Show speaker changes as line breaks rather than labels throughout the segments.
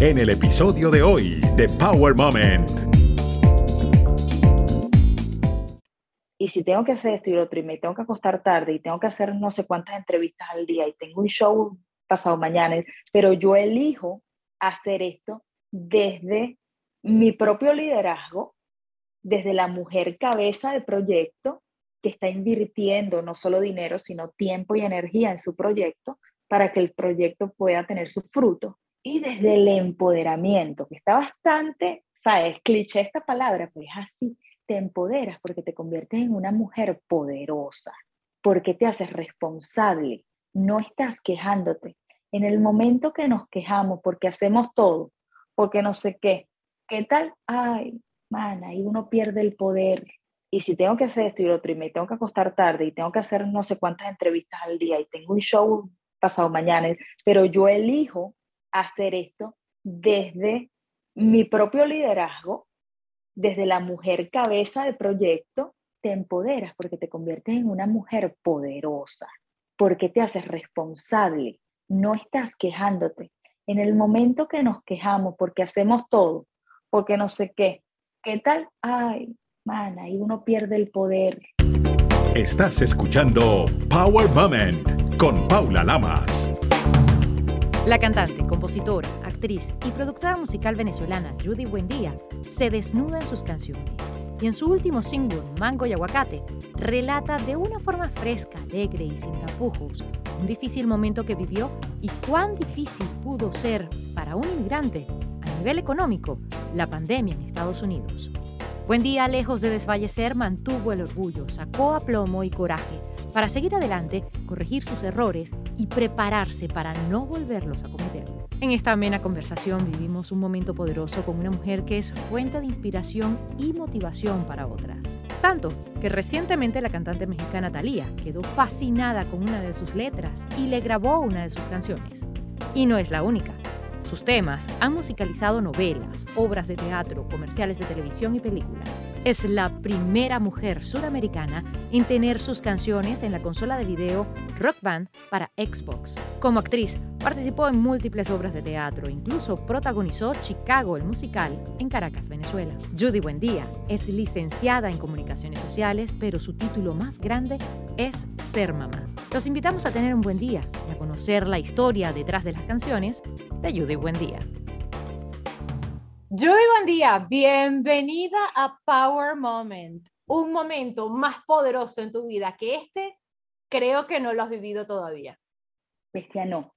en el episodio de hoy de Power Moment.
Y si tengo que hacer esto y lo otro, y me tengo que acostar tarde, y tengo que hacer no sé cuántas entrevistas al día, y tengo un show pasado mañana, pero yo elijo hacer esto desde mi propio liderazgo, desde la mujer cabeza de proyecto que está invirtiendo no solo dinero, sino tiempo y energía en su proyecto para que el proyecto pueda tener su fruto y desde el empoderamiento, que está bastante, sabes, cliché esta palabra, pero es así, te empoderas porque te conviertes en una mujer poderosa, porque te haces responsable, no estás quejándote. En el momento que nos quejamos porque hacemos todo, porque no sé qué, ¿qué tal? Ay, mana, y uno pierde el poder. Y si tengo que hacer esto y lo otro, y me tengo que acostar tarde, y tengo que hacer no sé cuántas entrevistas al día, y tengo un show pasado mañana, pero yo elijo hacer esto desde mi propio liderazgo, desde la mujer cabeza de proyecto, te empoderas porque te conviertes en una mujer poderosa, porque te haces responsable, no estás quejándote. En el momento que nos quejamos porque hacemos todo, porque no sé qué, ¿qué tal? Ay, mana, y uno pierde el poder.
Estás escuchando Power Moment con Paula Lamas.
La cantante, compositora, actriz y productora musical venezolana Judy Buendía se desnuda en sus canciones y en su último single, Mango y Aguacate, relata de una forma fresca, alegre y sin tapujos un difícil momento que vivió y cuán difícil pudo ser para un inmigrante a nivel económico la pandemia en Estados Unidos. Buen día, lejos de desfallecer, mantuvo el orgullo, sacó aplomo y coraje para seguir adelante, corregir sus errores y prepararse para no volverlos a cometer. En esta amena conversación vivimos un momento poderoso con una mujer que es fuente de inspiración y motivación para otras. Tanto que recientemente la cantante mexicana Thalía quedó fascinada con una de sus letras y le grabó una de sus canciones. Y no es la única. Sus temas han musicalizado novelas, obras de teatro, comerciales de televisión y películas. Es la primera mujer sudamericana en tener sus canciones en la consola de video Rock Band para Xbox. Como actriz, participó en múltiples obras de teatro, incluso protagonizó Chicago el musical en Caracas, Venezuela. Judy Buendía es licenciada en comunicaciones sociales, pero su título más grande es Ser Mamá. Los invitamos a tener un buen día y a conocer la historia detrás de las canciones de Judy Buendía.
Judy Buendía, bienvenida a Power Moment, un momento más poderoso en tu vida que este, creo que no lo has vivido todavía.
Bestia, no,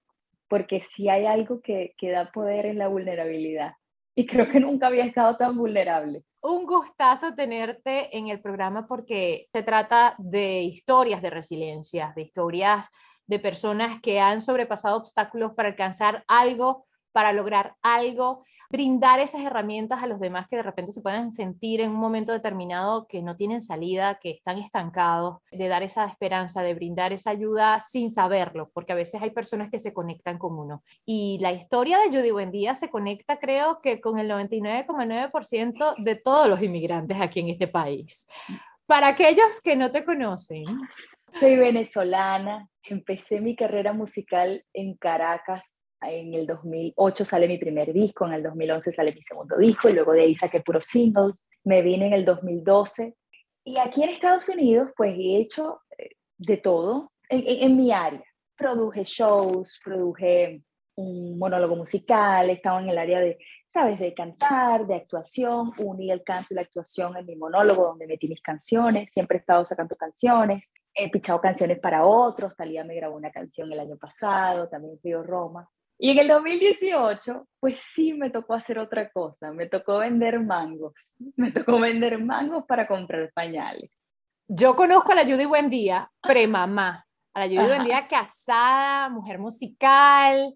porque si hay algo que, que da poder es la vulnerabilidad. Y creo que nunca había estado tan vulnerable
un gustazo tenerte en el programa porque se trata de historias de resiliencia, de historias de personas que han sobrepasado obstáculos para alcanzar algo, para lograr algo brindar esas herramientas a los demás que de repente se puedan sentir en un momento determinado que no tienen salida, que están estancados, de dar esa esperanza, de brindar esa ayuda sin saberlo, porque a veces hay personas que se conectan con uno. Y la historia de Judy Buendía se conecta creo que con el 99,9% de todos los inmigrantes aquí en este país. Para aquellos que no te conocen.
Soy venezolana, empecé mi carrera musical en Caracas en el 2008 sale mi primer disco, en el 2011 sale mi segundo disco y luego de ahí saqué puros singles. Me vine en el 2012 y aquí en Estados Unidos pues he hecho eh, de todo en, mi área. Produje shows, produje un monólogo musical, estaba en el área de, sabes, de cantar, de actuación, uní el canto y la actuación en mi monólogo donde metí mis canciones, siempre he estado sacando canciones, he pichado canciones para otros, Talía me grabó una canción el año pasado, también Río Roma. Y en el 2018, pues sí me tocó hacer otra cosa, me tocó vender mangos, me tocó vender mangos para comprar pañales.
Yo conozco a la Judy Buendía, premamá, a la Judy Buendía casada, mujer musical,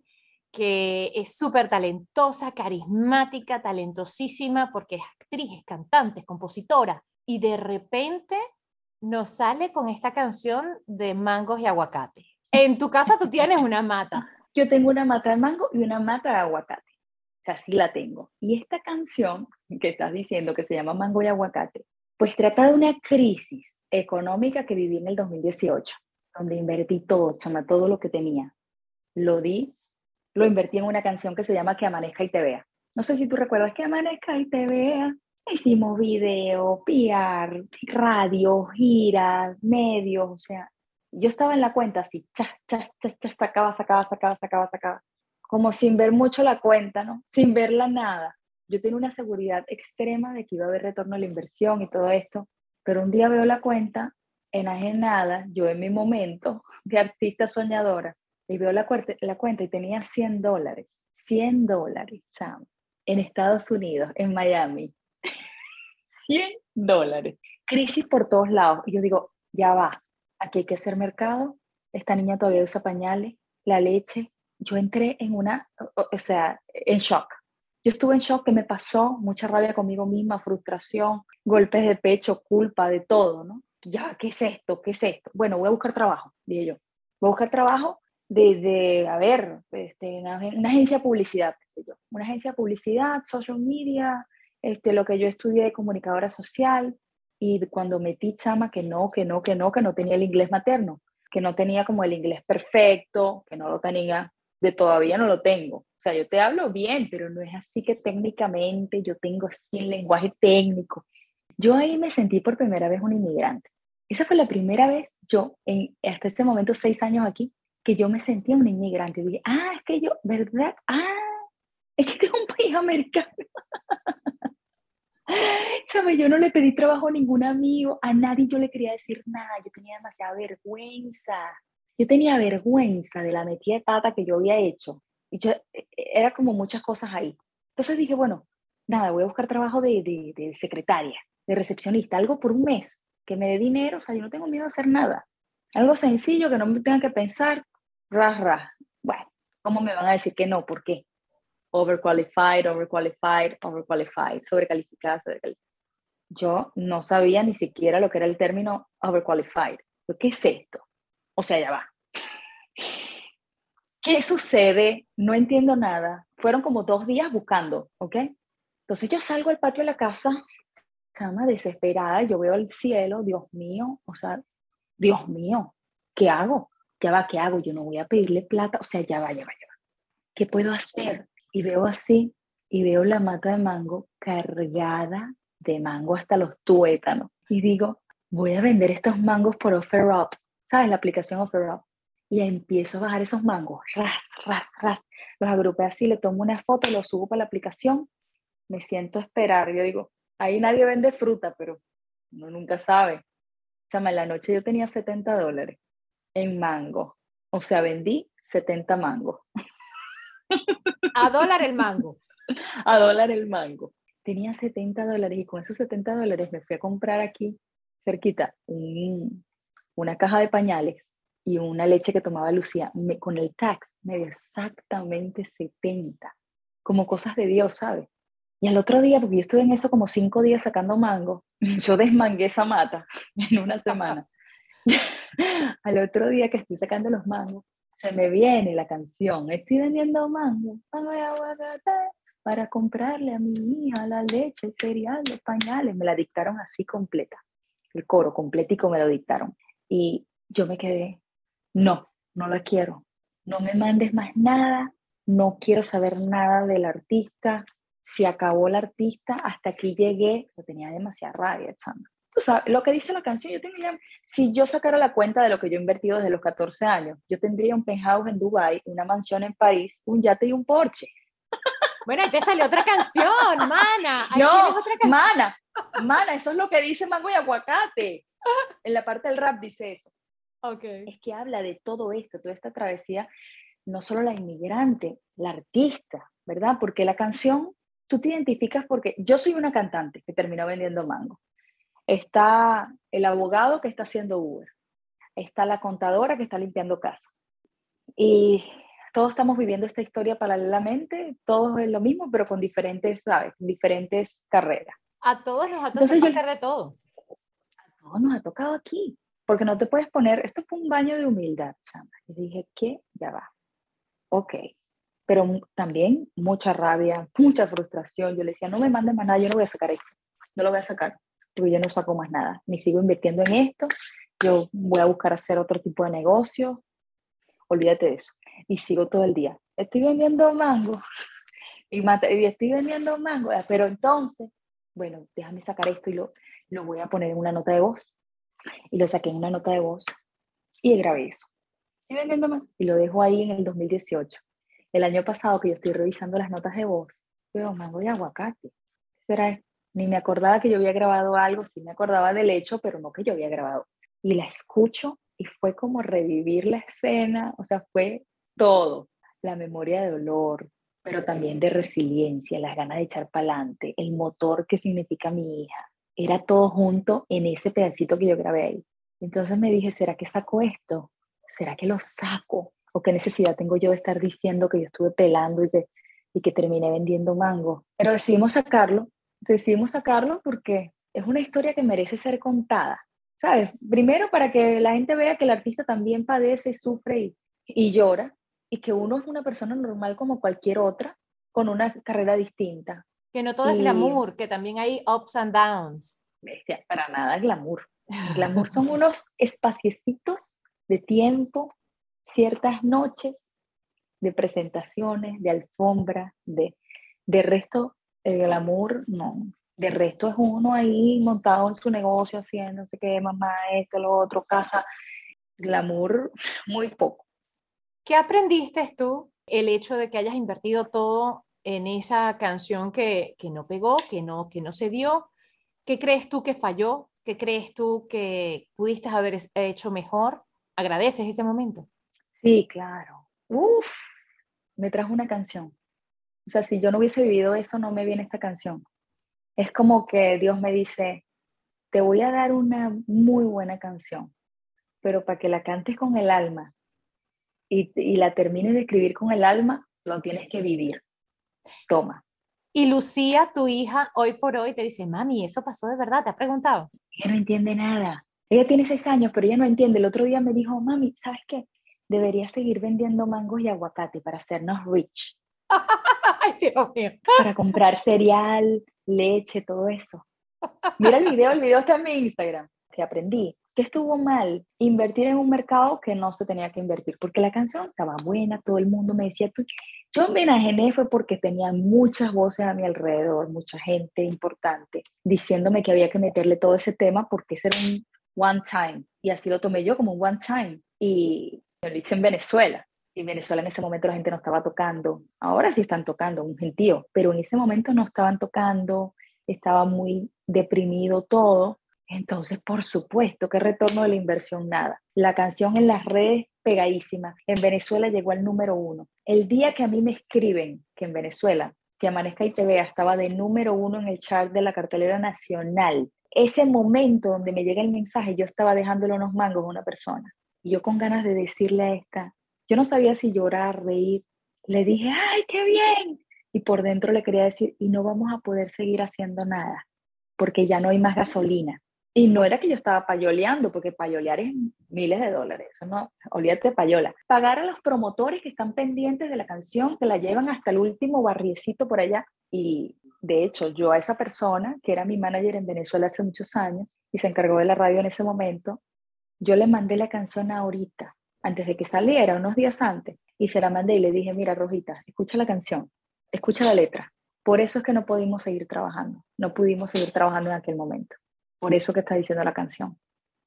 que es súper talentosa, carismática, talentosísima, porque es actriz, es cantante, es compositora, y de repente nos sale con esta canción de mangos y aguacate. En tu casa tú tienes una mata
yo tengo una mata de mango y una mata de aguacate. O sea, sí la tengo. Y esta canción que estás diciendo, que se llama Mango y Aguacate, pues trata de una crisis económica que viví en el 2018, donde invertí todo, chama, todo lo que tenía. Lo di, lo invertí en una canción que se llama Que amanezca y te vea. No sé si tú recuerdas Que amanezca y te vea. Hicimos video, PR, radio, giras, medios, o sea, yo estaba en la cuenta así, cha, cha, cha, cha, sacaba, sacaba, sacaba, sacaba, sacaba, como sin ver mucho la cuenta, ¿no? Sin verla nada. Yo tenía una seguridad extrema de que iba a haber retorno a la inversión y todo esto, pero un día veo la cuenta enajenada, yo en mi momento de artista soñadora, y veo la, cuenta y tenía 100 dólares, 100 dólares, chamo, en Estados Unidos, en Miami. 100 dólares. Crisis por todos lados. Y yo digo, ya va, aquí hay que hacer mercado, esta niña todavía usa pañales, la leche. Yo entré en una, o, sea, en shock. Yo estuve en shock, que me pasó? Mucha rabia conmigo misma, frustración, golpes de pecho, culpa, de todo, ¿no? Ya, ¿qué es esto? ¿Qué es esto? Bueno, voy a buscar trabajo, dije yo. Voy a buscar trabajo desde, a ver, este, una, agencia de publicidad, sé yo, una agencia de publicidad, social media, este, lo que yo estudié de comunicadora social, y cuando metí chama que no, que no, que no, que no tenía el inglés materno, que no tenía como el inglés perfecto, que no lo tenía, de todavía no lo tengo. O sea, yo te hablo bien, pero no es así que técnicamente yo tengo así el lenguaje técnico. Yo ahí me sentí por primera vez un inmigrante. Esa fue la primera vez yo, en, hasta este momento, seis años aquí, que yo me sentía un inmigrante. dije, ah, es que yo, ¿verdad? Ah, es que tengo un país americano. ¿Sabes? Yo no le pedí trabajo a ningún amigo, a nadie yo le quería decir nada, yo tenía demasiada vergüenza. Yo tenía vergüenza de la metida de pata que yo había hecho. Y yo, e, e, era como muchas cosas ahí. Entonces dije, bueno, nada, voy a buscar trabajo de, de, de secretaria, de recepcionista, algo por un mes, que me dé dinero, o sea, yo no tengo miedo a hacer nada. Algo sencillo, que no me tenga que pensar, ras, ras. Bueno, ¿cómo me van a decir que no? ¿Por qué? Overqualified, overqualified, overqualified, sobrecalificada, sobrecalificada. Yo no sabía ni siquiera lo que era el término overqualified. ¿Qué es esto? O sea, ya va. ¿Qué sucede? No entiendo nada. Fueron como dos días buscando, ¿ok? Entonces yo salgo al patio de la casa, cama desesperada, yo veo el cielo, Dios mío, o sea, Dios mío, ¿qué hago? Ya va, ¿qué hago? Yo no voy a pedirle plata, o sea, ya va, ya va, ya va. ¿Qué puedo hacer? Y veo así, y veo la mata de mango cargada de mango hasta los tuétanos. Y digo, voy a vender estos mangos por OfferUp, ¿sabes? La aplicación OfferUp. Y empiezo a bajar esos mangos, ras, ras, ras. Los agrupé así, le tomo una foto, los subo para la aplicación, me siento a esperar. Yo digo, ahí nadie vende fruta, pero uno nunca sabe. Chama, en la noche yo tenía 70 dólares en mango. O sea, vendí 70 mangos.
A dólar el mango.
A dólar el mango. Tenía 70 dólares y con esos 70 dólares me fui a comprar aquí, cerquita, una caja de pañales y una leche que tomaba Lucía. Me, con el tax me dio exactamente 70. Como cosas de Dios, ¿sabes? Y al otro día, porque yo estuve en eso como cinco días sacando mango, yo desmangué esa mata en una semana. al otro día que estoy sacando los mangos, se me viene la canción, estoy vendiendo mango, para comprarle a mi hija la leche, el cereal, los pañales. Me la dictaron así completa, el coro completico me lo dictaron. Y yo me quedé, no, no la quiero, no me mandes más nada, no quiero saber nada del artista, se acabó el artista, hasta aquí llegué, yo tenía demasiada rabia, lo que dice la canción, yo tendría, si yo sacara la cuenta de lo que yo he invertido desde los 14 años, yo tendría un penthouse en Dubai, una mansión en París, un yate y un Porsche.
Bueno, ahí te salió otra canción, mana.
no, otra canción. mana, mana, eso es lo que dice Mango y Aguacate. En la parte del rap dice eso.
Okay.
Es que habla de todo esto, toda esta travesía, no solo la inmigrante, la artista, ¿verdad? Porque la canción, tú te identificas porque yo soy una cantante que terminó vendiendo mango está el abogado que está haciendo Uber, está la contadora que está limpiando casa. Y todos estamos viviendo esta historia paralelamente, todos es lo mismo, pero con diferentes, ¿sabes? Diferentes carreras.
A todos nos ha tocado hacer de todo.
A todos nos ha tocado aquí, porque no te puedes poner, esto fue un baño de humildad, chama. Y dije, ¿qué? Ya va. Ok. Pero también mucha rabia, mucha frustración. Yo le decía, no me mandes más nada, yo no voy a sacar esto, no lo voy a sacar porque yo no saco más nada, ni sigo invirtiendo en esto, yo voy a buscar hacer otro tipo de negocio, olvídate de eso. y sigo todo el día. Estoy vendiendo mango y, y estoy vendiendo mango, pero entonces, bueno, déjame sacar esto y lo, lo voy a poner en una nota de voz. Y lo saqué en una nota de voz y grabé eso. Estoy vendiendo mango y lo dejo ahí en el 2018. El año pasado que yo estoy revisando las notas de voz, veo mango y aguacate. ¿Será? Ni me acordaba que yo había grabado algo, sí me acordaba del hecho, pero no que yo había grabado. Y la escucho y fue como revivir la escena, o sea, fue todo, la memoria de dolor, pero también de resiliencia, las ganas de echar para adelante, el motor que significa mi hija, era todo junto en ese pedacito que yo grabé ahí. Entonces me dije, ¿será que saco esto? ¿Será que lo saco? ¿O qué necesidad tengo yo de estar diciendo que yo estuve pelando y que, y que terminé vendiendo mango? Pero decidimos sacarlo, decidimos sacarlo porque es una historia que merece ser contada. ¿Sabes? Primero para que la gente vea que el artista también padece, sufre y, y llora, y que uno es una persona normal como cualquier otra, con una carrera distinta.
Que no todo es glamour, que también hay ups and downs.
Bestia, para nada glamour. glamour son unos espaciecitos de tiempo, ciertas noches de presentaciones, de alfombra, de, de resto, el glamour, no. De resto es uno ahí montado en su negocio, haciendo no sé qué, mamá, esto, lo otro, casa. Glamour, muy poco.
¿Qué aprendiste tú el hecho de que hayas invertido todo en esa canción que, que no pegó, que no, que no se dio? ¿Qué crees tú que falló? ¿Qué crees tú que pudiste haber hecho mejor? ¿Agradeces ese momento?
Sí, claro. Uf, me trajo una canción. O sea, si yo no hubiese vivido eso, no me viene esta canción. Es como que Dios me dice, te voy a dar una muy buena canción, pero para que la cantes con el alma y, la termines de escribir con el alma, lo tienes que vivir. Toma.
Y Lucía, tu hija, hoy por hoy te dice, mami, ¿eso pasó de verdad? ¿Te ha preguntado?
Ella no entiende nada. Ella tiene seis años, pero ella no entiende. El otro día me dijo, mami, ¿sabes qué? Debería seguir vendiendo mangos y aguacate para hacernos rich.
Ay, Dios mío.
Para comprar cereal, leche, todo eso. Mira el video, el video está en mi Instagram, que aprendí que estuvo mal invertir en un mercado que no se tenía que invertir, porque la canción estaba buena, todo el mundo me decía, yo me enajené fue porque tenía muchas voces a mi alrededor, mucha gente importante, diciéndome que había que meterle todo ese tema porque ese era un one time, y así lo tomé yo como un one time, y lo hice en Venezuela, en Venezuela en ese momento la gente no estaba tocando, ahora sí están tocando, un gentío, pero en ese momento no estaban tocando, estaba muy deprimido todo, entonces, por supuesto, ¿qué retorno de la inversión? Nada. La canción en las redes pegadísima. En Venezuela llegó al número uno. El día que a mí me escriben que en Venezuela, que Amanezca y TV estaba de número uno en el chart de la cartelera nacional, ese momento donde me llega el mensaje, yo estaba dejándole unos mangos a una persona. Y yo con ganas de decirle a esta, yo no sabía si llorar, reír. Le dije, ¡ay, qué bien! Y por dentro le quería decir, y no vamos a poder seguir haciendo nada, porque ya no hay más gasolina y no era que yo estaba payoleando, porque payolear es miles de dólares, eso no, olvídate de payola. Pagar a los promotores que están pendientes de la canción, que la llevan hasta el último barriecito por allá. Y de hecho, yo a esa persona, que era mi manager en Venezuela hace muchos años y se encargó de la radio en ese momento, yo le mandé la canción ahorita, antes de que saliera, unos días antes, y se la mandé y le dije, mira, Rojita, escucha la canción, escucha la letra. Por eso es que no pudimos seguir trabajando, no pudimos seguir trabajando en aquel momento por eso que está diciendo la canción.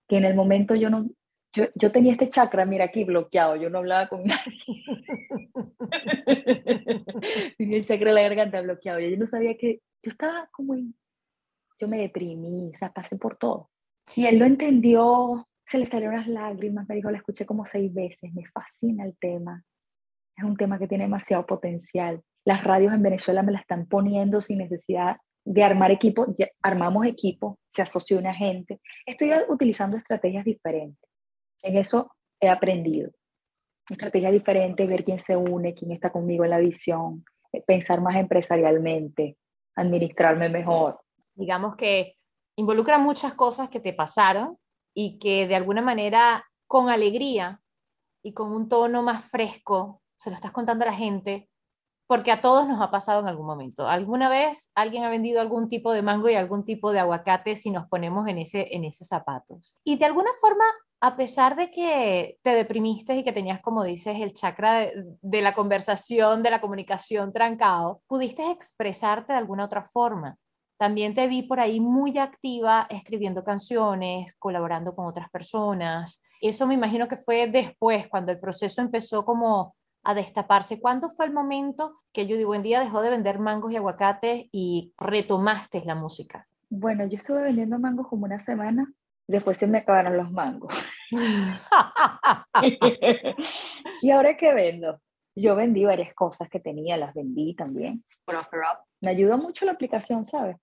Que en el momento yo no, yo, yo tenía este chakra, mira aquí bloqueado, yo no hablaba con nadie. tenía el chakra de la garganta bloqueado yo no sabía que, yo estaba como, yo me deprimí, o sea, pasé por todo. Y él lo entendió, se le salieron las lágrimas, me dijo, la escuché como seis veces, me fascina el tema. Es un tema que tiene demasiado potencial. Las radios en Venezuela me la están poniendo sin necesidad de armar equipo, armamos equipo, se asoció una gente. Estoy utilizando estrategias diferentes. En eso he aprendido. Estrategias diferentes, ver quién se une, quién está conmigo en la visión, eh, pensar más empresarialmente, administrarme mejor.
Digamos que involucra muchas cosas que te pasaron y que de alguna manera con alegría y con un tono más fresco se lo estás contando a la gente porque a todos nos ha pasado en algún momento. Alguna vez alguien ha vendido algún tipo de mango y algún tipo de aguacate si nos ponemos en ese en esos zapatos. Y de alguna forma a pesar de que te deprimiste y que tenías, como dices, el chakra de, la conversación, de la comunicación trancado, pudiste expresarte de alguna otra forma. También te vi por ahí muy activa escribiendo canciones, colaborando con otras personas. Eso me imagino que fue después, cuando el proceso empezó como a destaparse. ¿Cuándo fue el momento que Judy Buendía dejó de vender mangos y aguacates y retomaste la música?
Bueno, yo estuve vendiendo mangos como una semana después se me acabaron los mangos. ¿Y ahora qué vendo? Yo vendí varias cosas que tenía, las vendí también. Me ayudó mucho la aplicación, ¿sabes?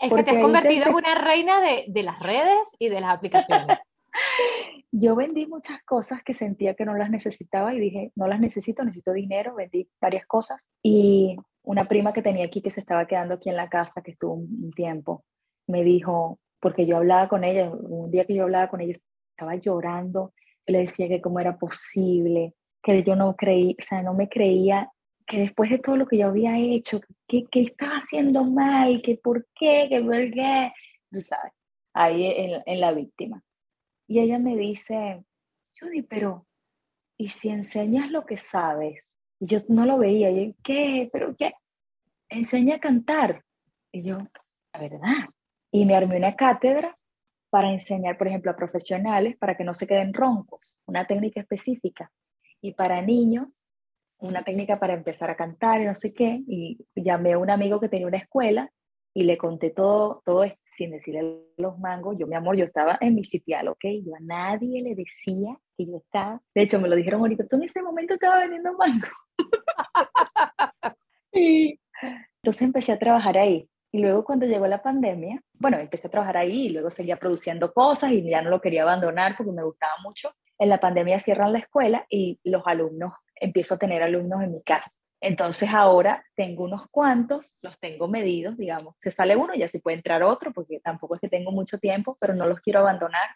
Es que te has convertido en una reina de, de las redes y de las aplicaciones.
Yo vendí muchas cosas que sentía que no las necesitaba y dije, no las necesito, necesito dinero, vendí varias cosas. Y una prima que tenía aquí, que se estaba quedando aquí en la casa, que estuvo un tiempo, me dijo, porque yo hablaba con ella, un día que yo hablaba con ella, estaba llorando, le decía que cómo era posible, que yo no creí, o sea, no me creía que después de todo lo que yo había hecho, que, que estaba haciendo mal, que por qué, que por qué, tú sabes, ahí en, en la víctima. Y ella me dice, Judy, pero, ¿y si enseñas lo que sabes? Y yo no lo veía, y yo, ¿qué? ¿Pero qué? Enseña a cantar. Y yo, la verdad, y me armé una cátedra para enseñar, por ejemplo, a profesionales para que no se queden roncos, una técnica específica. Y para niños, una técnica para empezar a cantar y no sé qué. Y llamé a un amigo que tenía una escuela y le conté todo, todo esto, sin decirle los mangos. Yo, mi amor, yo estaba en mi sitial, ¿ok? Yo a nadie le decía que yo estaba. De hecho, me lo dijeron ahorita, tú en ese momento estabas vendiendo mango. y entonces empecé a trabajar ahí. Y luego cuando llegó la pandemia, bueno, empecé a trabajar ahí y luego seguía produciendo cosas y ya no lo quería abandonar porque me gustaba mucho. En la pandemia cierran la escuela y los alumnos, empiezo a tener alumnos en mi casa. Entonces ahora tengo unos cuantos, los tengo medidos, digamos. Se sale uno, ya se puede entrar otro, porque tampoco es que tengo mucho tiempo, pero no los quiero abandonar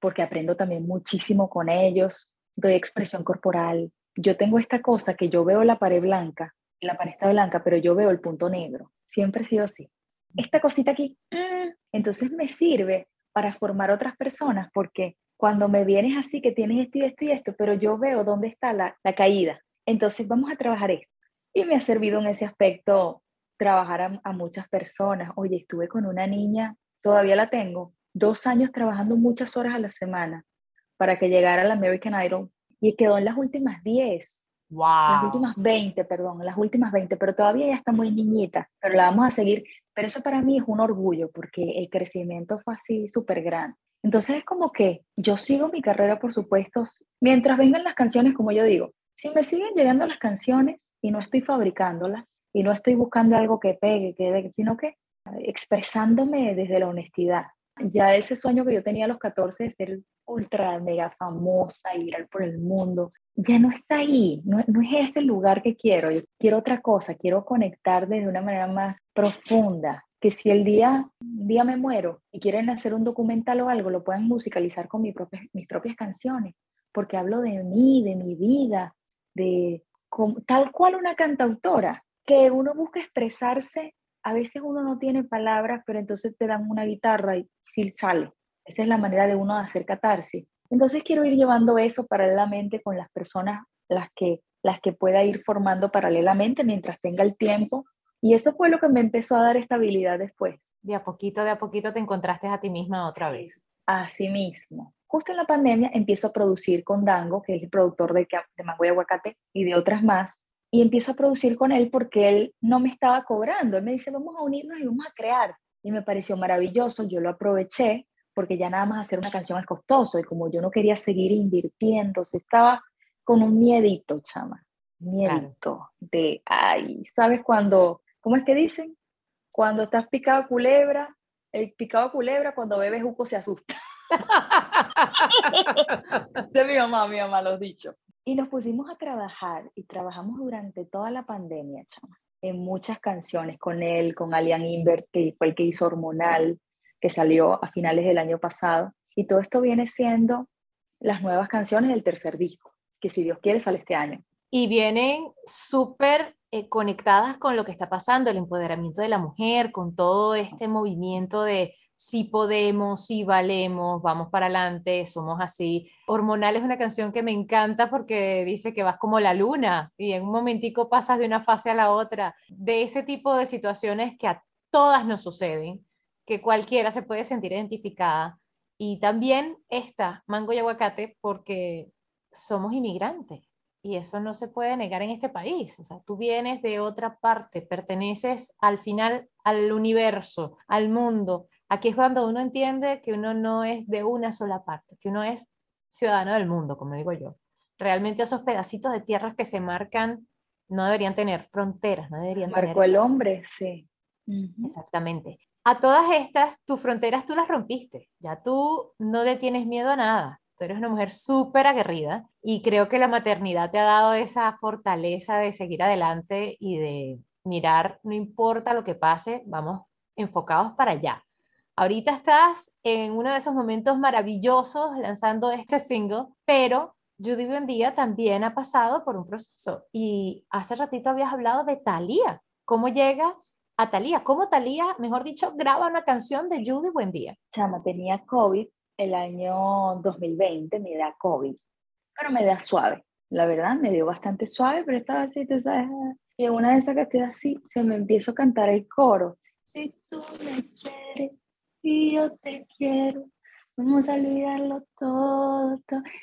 porque aprendo también muchísimo con ellos. Doy expresión corporal. Yo tengo esta cosa que yo veo la pared blanca, la pared está blanca, pero yo veo el punto negro. Siempre he sido así esta cosita aquí, mm, entonces me sirve para formar otras personas, porque cuando me vienes así que tienes esto y esto y esto, pero yo veo dónde está la, caída, entonces vamos a trabajar esto. Y me ha servido en ese aspecto trabajar a, muchas personas. Oye, estuve con una niña, todavía la tengo, dos años trabajando muchas horas a la semana para que llegara al American Idol y quedó en las últimas 10. Las últimas 20, perdón, las últimas 20, pero todavía ya está muy niñita, pero la vamos a seguir. Pero eso para mí es un orgullo porque el crecimiento fue así súper grande. Entonces es como que yo sigo mi carrera, por supuesto, mientras vengan las canciones, como yo digo, si me siguen llegando las canciones y no estoy fabricándolas y no estoy buscando algo que pegue, que, sino que expresándome desde la honestidad. Ya ese sueño que yo tenía a los 14 de ser ultra mega famosa, ir por el mundo, ya no está ahí, no, no, es ese lugar que quiero, yo quiero otra cosa, quiero conectar de una manera más profunda, que si el día, día me muero y quieren hacer un documental o algo, lo puedan musicalizar con mi mis propias canciones, porque hablo de mí, de mi vida, de tal cual una cantautora, que uno busca expresarse, a veces uno no tiene palabras, pero entonces te dan una guitarra y sí sale. Esa es la manera de uno hacer catarsis. Entonces quiero ir llevando eso paralelamente con las personas, las que, las que pueda ir formando paralelamente mientras tenga el tiempo. Y eso fue lo que me empezó a dar estabilidad después.
De a poquito, de a poquito te encontraste a ti misma otra vez.
Así mismo. Justo en la pandemia empiezo a producir con Dango, que es el productor de, de Mango y Aguacate, y de otras más. Y empiezo a producir con él porque él no me estaba cobrando. Él me dice, vamos a unirnos y vamos a crear. Y me pareció maravilloso, yo lo aproveché porque ya nada más hacer una canción es costoso y como yo no quería seguir invirtiendo, se estaba con un miedito, chama, miedito de, ay, ¿sabes cuando, cómo es que dicen? Cuando estás picado culebra, el picado culebra cuando bebes jugo se asusta. Se mi mamá, mi mamá lo dicho. Y nos pusimos a trabajar y trabajamos durante toda la pandemia, chama, en muchas canciones con él, con Alian Invert, que fue el que hizo Hormonal, que salió a finales del año pasado. Y todo esto viene siendo las nuevas canciones del tercer disco, que si Dios quiere sale este año.
Y vienen súper eh, conectadas con lo que está pasando, el empoderamiento de la mujer, con todo este movimiento de si podemos, si valemos, vamos para adelante, somos así. Hormonal es una canción que me encanta porque dice que vas como la luna y en un momentico pasas de una fase a la otra, de ese tipo de situaciones que a todas nos suceden, que cualquiera se puede sentir identificada. Y también esta, mango y aguacate, porque somos inmigrantes y eso no se puede negar en este país. O sea, tú vienes de otra parte, perteneces al final al universo, al mundo. Aquí es cuando uno entiende que uno no es de una sola parte, que uno es ciudadano del mundo, como digo yo. Realmente esos pedacitos de tierras que se marcan no deberían tener fronteras, no deberían
Marcó el hombre, sí.
Exactamente. A todas estas, tus fronteras tú las rompiste. Ya tú no le tienes miedo a nada eres una mujer súper aguerrida y creo que la maternidad te ha dado esa fortaleza de seguir adelante y de mirar, no importa lo que pase, vamos enfocados para allá. Ahorita estás en uno de esos momentos maravillosos lanzando este single, pero Judy Buendía también ha pasado por un proceso y hace ratito habías hablado de Thalía. ¿Cómo llegas a Thalía? ¿Cómo Thalía, mejor dicho, graba una canción de Judy Buendía?
Chama, tenía COVID el año 2020 me da COVID, pero me da suave. La verdad, me dio bastante suave, pero estaba así, tú sabes. Y una de esas que estoy así, se me empiezo a cantar el coro. Si tú me quieres y yo te quiero, vamos a olvidarlo todo,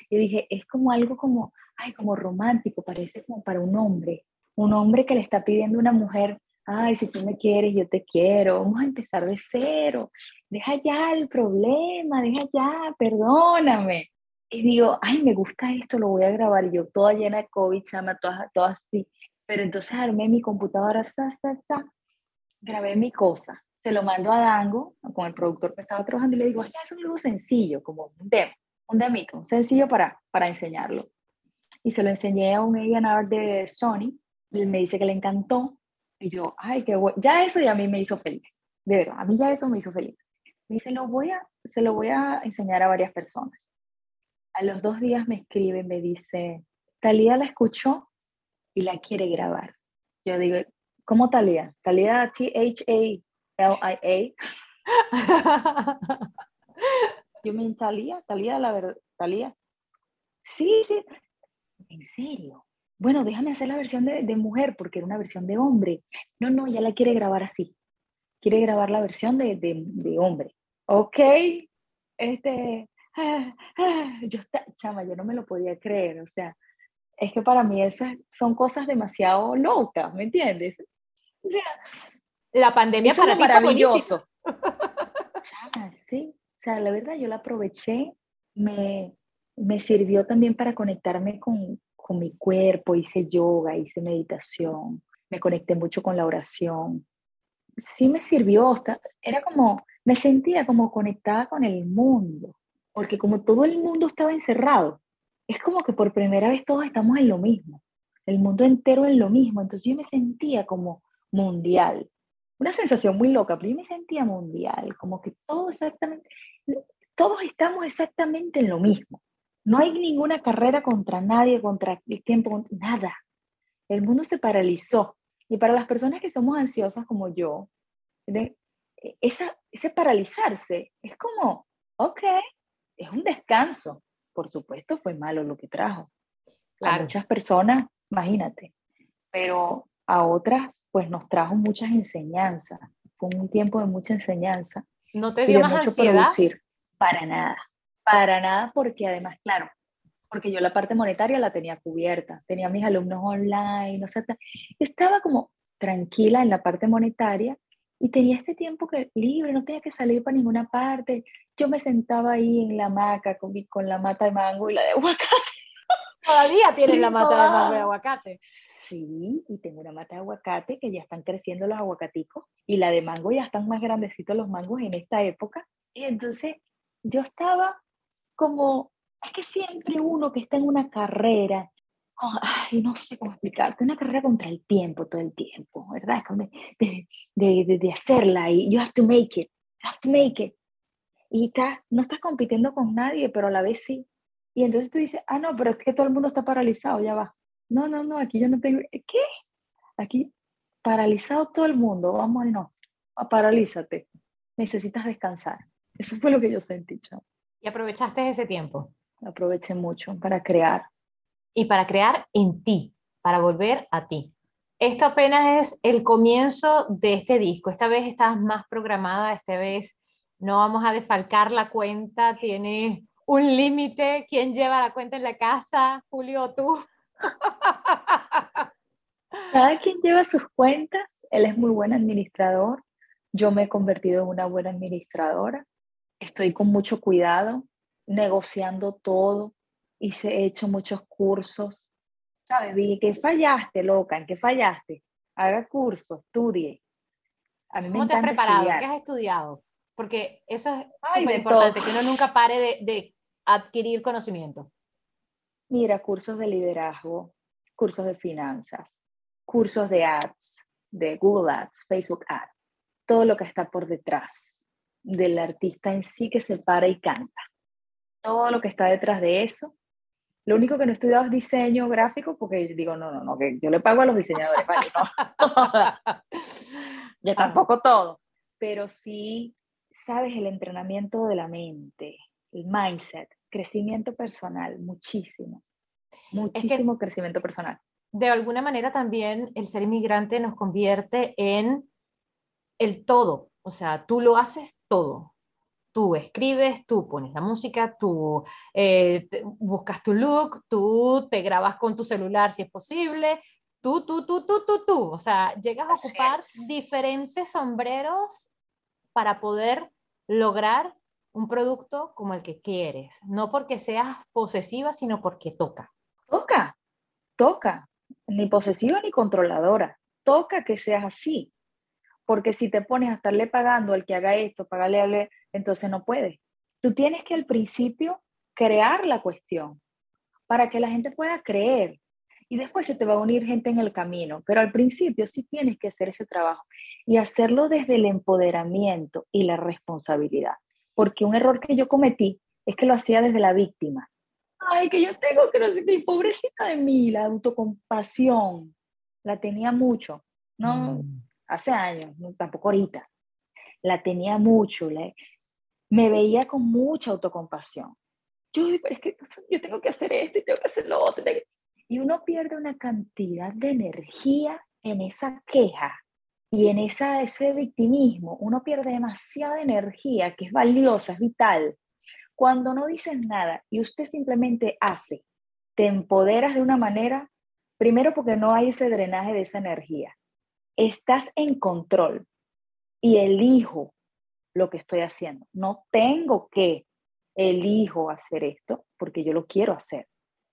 Y dije, es como algo como, ay, como romántico, parece como para un hombre. Un hombre que le está pidiendo a una mujer, ay, si tú me quieres, yo te quiero, vamos a empezar de cero, deja ya el problema, deja ya, perdóname. Y digo, ay, me gusta esto, lo voy a grabar. Y yo toda llena de COVID, chama, toda, toda así. Pero entonces armé mi computadora, sa, sa, sa, grabé mi cosa, se lo mando a Dango, con el productor que estaba trabajando, y le digo, ya, es algo sencillo, como un demo, un demito, un sencillo para, para enseñarlo. Y se lo enseñé a un A&R de Sony, y me dice que le encantó, y yo, ay, qué bueno. Ya eso ya a mí me hizo feliz. De verdad, a mí ya eso me hizo feliz. Me dice, lo voy a, se lo voy a enseñar a varias personas. A los dos días me escribe, me dice, Talía la escuchó y la quiere grabar. Yo digo, ¿cómo Talía? Talía T-H-A-L-I-A. Yo me Talía, Talía, la verdad, Talía. Sí, sí. ¿En serio? bueno, déjame hacer la versión de, mujer porque era una versión de hombre. No, no, ya la quiere grabar así. Quiere grabar la versión de, de, hombre. Ok, este, ah, ah, yo chama, yo no me lo podía creer, o sea, es que para mí eso son cosas demasiado locas, ¿me entiendes?
O sea, la pandemia para ti maravilloso.
Chama, sí, o sea, la verdad yo la aproveché, me, me sirvió también para conectarme con, con mi cuerpo, hice yoga, hice meditación, me conecté mucho con la oración. Sí me sirvió, era como, me sentía como conectada con el mundo, porque como todo el mundo estaba encerrado, es como que por primera vez todos estamos en lo mismo, el mundo entero en lo mismo, entonces yo me sentía como mundial, una sensación muy loca, pero yo me sentía mundial, como que todo exactamente, todos estamos exactamente en lo mismo. No hay ninguna carrera contra nadie, contra el tiempo, nada. El mundo se paralizó. Y para las personas que somos ansiosas como yo, esa, ese paralizarse es como, ok, es un descanso. Por supuesto, fue malo lo que trajo. A muchas personas, imagínate, pero a otras, pues nos trajo muchas enseñanzas. Fue un tiempo de mucha enseñanza.
¿No te dio más mucho ansiedad? Producir.
Para nada. Para nada, porque además, claro, porque yo la parte monetaria la tenía cubierta, tenía mis alumnos online, o sea, estaba como tranquila en la parte monetaria y tenía este tiempo que, libre, no tenía que salir para ninguna parte. Yo me sentaba ahí en la hamaca con, con la mata de mango y la de aguacate.
Todavía tienes la mata de mango y aguacate.
Sí, y tengo una mata de aguacate que ya están creciendo los aguacaticos y la de mango ya están más grandecitos los mangos en esta época. Y entonces yo estaba como, es que siempre uno que está en una carrera, ay, no sé cómo explicarte, una carrera contra el tiempo todo el tiempo, ¿verdad? De, de, de, hacerla y you have to make it, you have to make it. Y está, no estás compitiendo con nadie, pero a la vez sí. Y entonces tú dices, ah, no, pero es que todo el mundo está paralizado, ya va. No, no, no, aquí yo no tengo, ¿qué? Aquí paralizado todo el mundo, vamos, no, paralízate, necesitas descansar Eso fue lo que yo sentí, chao.
Y aprovechaste ese tiempo.
Aproveché mucho para crear.
Y para crear en ti, para volver a ti. Esto apenas es el comienzo de este disco. Esta vez estás más programada, esta vez no vamos a defalcar la cuenta, tiene un límite. ¿Quién lleva la cuenta en la casa? Julio o tú.
Cada quien lleva sus cuentas. Él es muy buen administrador. Yo me he convertido en una buena administradora. Estoy con mucho cuidado, negociando todo. Hice, he hecho muchos cursos. ¿Sabes? Vi que fallaste, loca, en qué fallaste. Haga curso, estudie.
A mí ¿Cómo te has preparado? ¿Qué has estudiado? Porque eso es súper importante, que uno nunca pare de, de adquirir conocimiento.
Mira, cursos de liderazgo, cursos de finanzas, cursos de ads, de Google Ads, Facebook Ads, todo lo que está por detrás del artista en sí que se para y canta. Todo lo que está detrás de eso. Lo único que no he estudiado es diseño gráfico porque digo, no, no, no, que yo le pago a los diseñadores, ¿vale? ya tampoco todo, pero sí, sabes, el entrenamiento de la mente, el mindset, crecimiento personal, muchísimo, muchísimo crecimiento personal.
De alguna manera también el ser inmigrante nos convierte en el todo, o sea, tú lo haces todo. Tú escribes, tú pones la música, tú eh, buscas tu look, tú te grabas con tu celular si es posible, tú, tú, tú, tú, tú, tú. O sea, llegas a ocupar diferentes sombreros para poder lograr un producto como el que quieres, no porque seas posesiva, sino porque toca.
Toca, toca, ni posesiva ni controladora, toca que seas así, porque si te pones a estarle pagando al que haga esto, pagarle, entonces no puedes. Tú tienes que al principio crear la cuestión para que la gente pueda creer y después se te va a unir gente en el camino, pero al principio sí tienes que hacer ese trabajo y hacerlo desde el empoderamiento y la responsabilidad porque un error que yo cometí es que lo hacía desde la víctima. Ay, que yo tengo que no sé pobrecita de mí, la autocompasión, la tenía mucho, no mm. hace años, tampoco ahorita, la tenía mucho, me veía con mucha autocompasión. Yo, pero es que yo tengo que hacer esto y tengo que hacer lo otro. Y uno pierde una cantidad de energía en esa queja y en esa, ese victimismo uno pierde demasiada energía que es valiosa, es vital. Cuando no dices nada y usted simplemente hace, te empoderas de una manera, primero porque no hay ese drenaje de esa energía. Estás en control y elijo lo que estoy haciendo. No tengo que elijo hacer esto porque yo lo quiero hacer.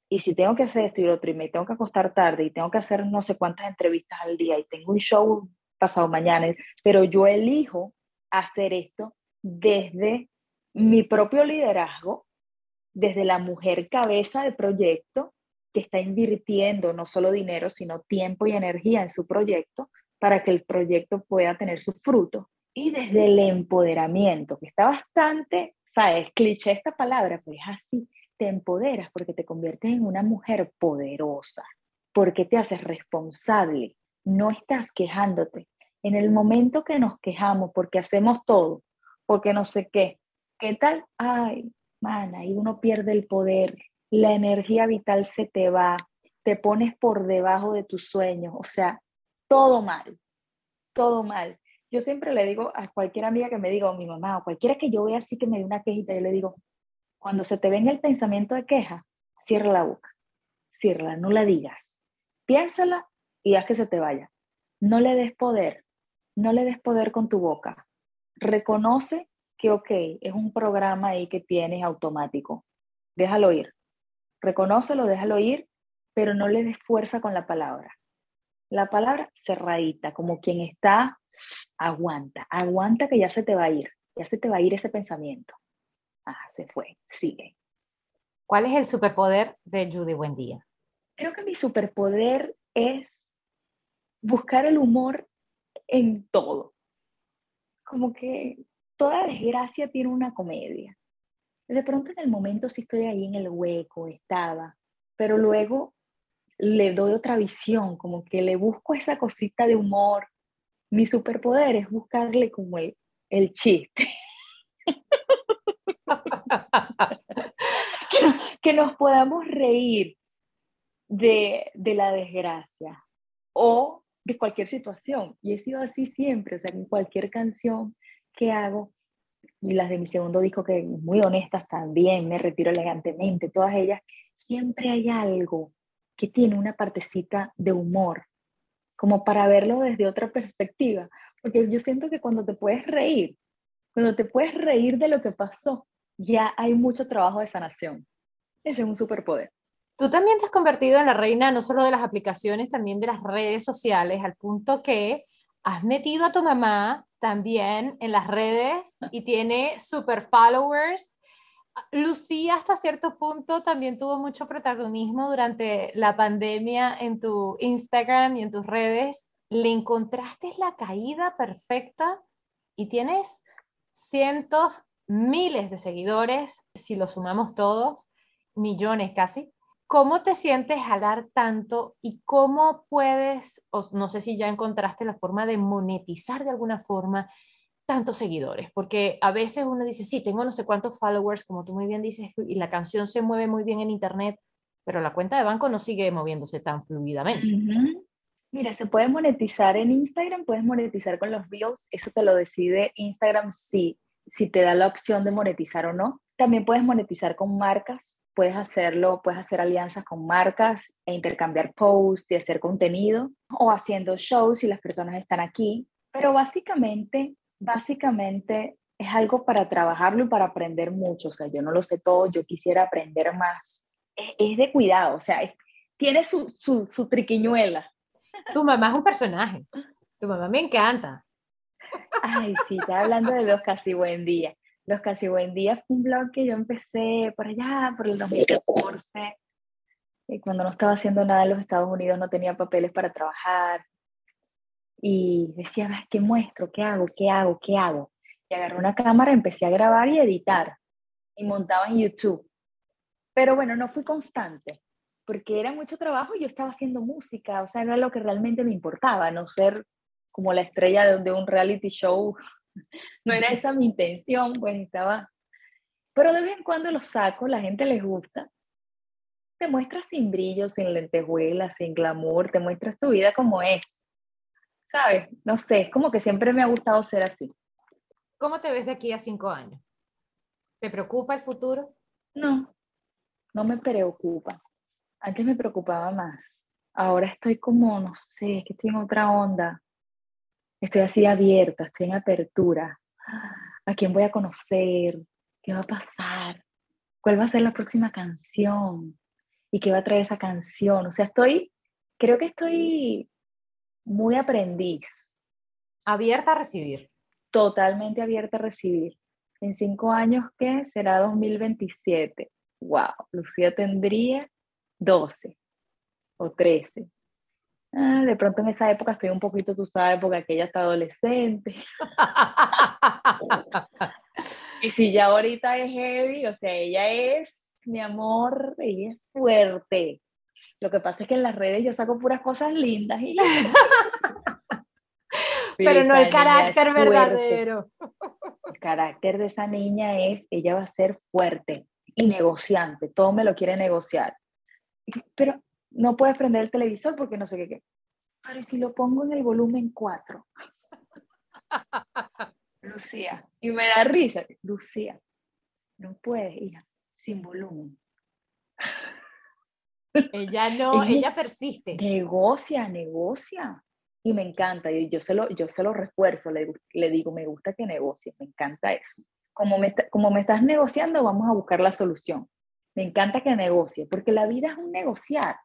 Y si tengo que hacer esto y lo otro y me tengo que acostar tarde y tengo que hacer no sé cuántas entrevistas al día y tengo un show pasado mañana, pero yo elijo hacer esto desde mi propio liderazgo, desde la mujer cabeza de proyecto que está invirtiendo no solo dinero, sino tiempo y energía en su proyecto para que el proyecto pueda tener su fruto. Y desde el empoderamiento, que está bastante, sabes, cliché esta palabra, pues es así, te empoderas porque te conviertes en una mujer poderosa, porque te haces responsable no estás quejándote. En el momento que nos quejamos porque hacemos todo, porque no sé qué, ¿qué tal? Ay, mana, y uno pierde el poder, la energía vital se te va, te pones por debajo de tus sueños, o sea, todo mal, todo mal. Yo siempre le digo a cualquier amiga que me diga, o mi mamá, o cualquiera que yo vea así que me dé una quejita, yo le digo, cuando se te venga el pensamiento de queja, cierra la boca, cierra, no la digas, piénsala y haz que se te vaya. No le des poder, no le des poder con tu boca. Reconoce que, ok, es un programa ahí que tienes automático. Déjalo ir. Reconócelo, déjalo ir, pero no le des fuerza con la palabra. La palabra cerradita, como quien está, aguanta, aguanta que ya se te va a ir, ya se te va a ir ese pensamiento. Ah, se fue, sigue.
¿Cuál es el superpoder de Judy Buendía?
Creo que mi superpoder es buscar el humor en todo. Como que toda desgracia tiene una comedia. De pronto en el momento sí estoy ahí en el hueco, estaba, pero luego le doy otra visión, como que le busco esa cosita de humor. Mi superpoder es buscarle como el, el chiste. que, nos podamos reír de, de la desgracia o de cualquier situación. Y he sido así siempre, o sea, en cualquier canción que hago, y las de mi segundo disco, que muy honestas también, me retiro elegantemente, todas ellas, siempre hay algo que tiene una partecita de humor, como para verlo desde otra perspectiva, porque yo siento que cuando te puedes reír, cuando te puedes reír de lo que pasó, ya hay mucho trabajo de sanación. Ese es un superpoder.
Tú también te has convertido en la reina no solo de las aplicaciones, también de las redes sociales, al punto que has metido a tu mamá también en las redes y tiene super followers. Lucía hasta cierto punto también tuvo mucho protagonismo durante la pandemia en tu Instagram y en tus redes. ¿Le encontraste la caída perfecta y tienes cientos, miles de seguidores, si lo sumamos todos, millones casi? ¿Cómo te sientes jalar tanto y cómo puedes, no sé si ya encontraste la forma de monetizar de alguna forma tantos seguidores? Porque a veces uno dice, sí, tengo no sé cuántos followers, como tú muy bien dices, y la canción se mueve muy bien en Internet, pero la cuenta de banco no sigue moviéndose tan fluidamente.
Mira, se puede monetizar en Instagram, puedes monetizar con los reels, eso te lo decide Instagram si, si te da la opción de monetizar o no. También puedes monetizar con marcas, puedes hacerlo, puedes hacer alianzas con marcas e intercambiar posts y hacer contenido o haciendo shows si las personas están aquí. Pero básicamente, básicamente es algo para trabajarlo y para aprender mucho. O sea, yo no lo sé todo, yo quisiera aprender más. Es, de cuidado, o sea, tiene su, su, su triquiñuela.
Tu mamá es un personaje. Tu mamá me encanta.
Ay, sí, está hablando de dos casi buen día. Los Casi Buen Día fue un blog que yo empecé por allá, por el 2014, y cuando no estaba haciendo nada en los Estados Unidos, no tenía papeles para trabajar. Y decía, ¿qué muestro? ¿Qué hago? ¿Qué hago? ¿Qué hago? Y agarré una cámara, empecé a grabar y editar. Y montaba en YouTube. Pero bueno, no fui constante, porque era mucho trabajo y yo estaba haciendo música, o sea, era lo que realmente me importaba, no ser como la estrella de, de un reality show no era esa mi intención, pues estaba... Pero de vez en cuando lo saco, la gente les gusta. Te muestras sin brillo, sin lentejuelas, sin glamour, te muestras tu vida como es. ¿Sabes? No sé, es como que siempre me ha gustado ser así.
¿Cómo te ves de aquí a cinco años? ¿Te preocupa el futuro?
No, no me preocupa. Antes me preocupaba más. Ahora estoy como, no sé, que estoy en otra onda estoy así abierta, estoy en apertura. ¿A quién voy a conocer? ¿Qué va a pasar? ¿Cuál va a ser la próxima canción? ¿Y qué va a traer esa canción? O sea, estoy, creo que estoy muy aprendiz.
Abierta a recibir.
Totalmente abierta a recibir. En cinco años, ¿qué? Será 2027. Wow, Lucía tendría 12 o 13. Ah, de pronto en esa época estoy un poquito, tú sabes, porque aquella está adolescente. y si ya ahorita es heavy, o sea, ella es, mi amor, ella es fuerte. Lo que pasa es que en las redes yo saco puras cosas lindas y
Pero no el carácter verdadero.
El carácter de esa niña es, ella va a ser fuerte y negociante, todo me lo quiere negociar. Pero no puedes prender el televisor porque no sé qué. Pero si lo pongo en el volumen 4? Lucía, y me da risa. Lucía, no puedes, hija, sin volumen.
Ella no, ella, persiste.
Negocia, negocia. Y me encanta, y yo se lo, yo se lo refuerzo, le, le digo, me gusta que negocies, me encanta eso. Como me, como me estás negociando, vamos a buscar la solución. Me encanta que negocie, porque la vida es un negociar.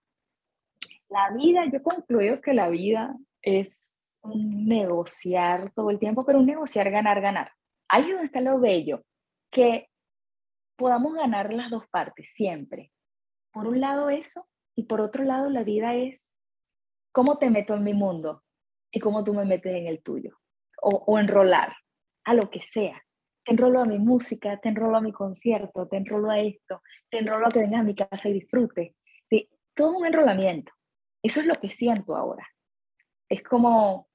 La vida, yo he concluido que la vida es un negociar todo el tiempo, pero un negociar ganar, ganar. Ahí es donde está lo bello, que podamos ganar las dos partes siempre. Por un lado eso, y por otro lado la vida es cómo te meto en mi mundo y cómo tú me metes en el tuyo. O, o enrolar, a lo que sea. Te enrolo a mi música, te enrolo a mi concierto, te enrolo a esto, te enrolo a que vengas a mi casa y disfrute. Sí, todo un enrolamiento. Eso es lo que siento ahora. Es como,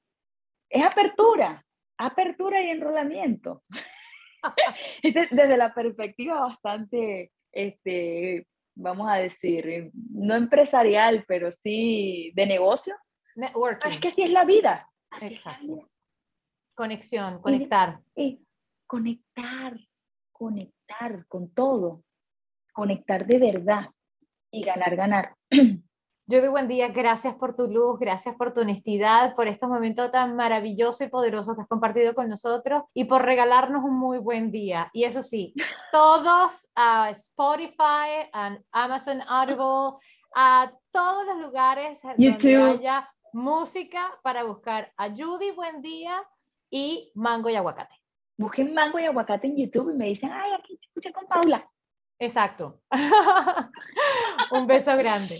es apertura, apertura y enrolamiento. desde la perspectiva bastante, este, vamos a decir, no empresarial, pero sí de negocio.
Networking.
Es que así es la vida.
Exacto. Conexión, conectar.
Y, conectar, conectar con todo, conectar de verdad y ganar, ganar.
Yo de buen día, gracias por tu luz, gracias por tu honestidad, por estos momentos tan maravillosos y poderosos que has compartido con nosotros y por regalarnos un muy buen día. Y eso sí, todos a Spotify, a Amazon Audible, a todos los lugares donde haya música para buscar a Judy Buen Día y Mango y Aguacate.
Busquen Mango y Aguacate en YouTube y me dicen, ay, aquí te escuché con Paula.
Exacto. un beso grande.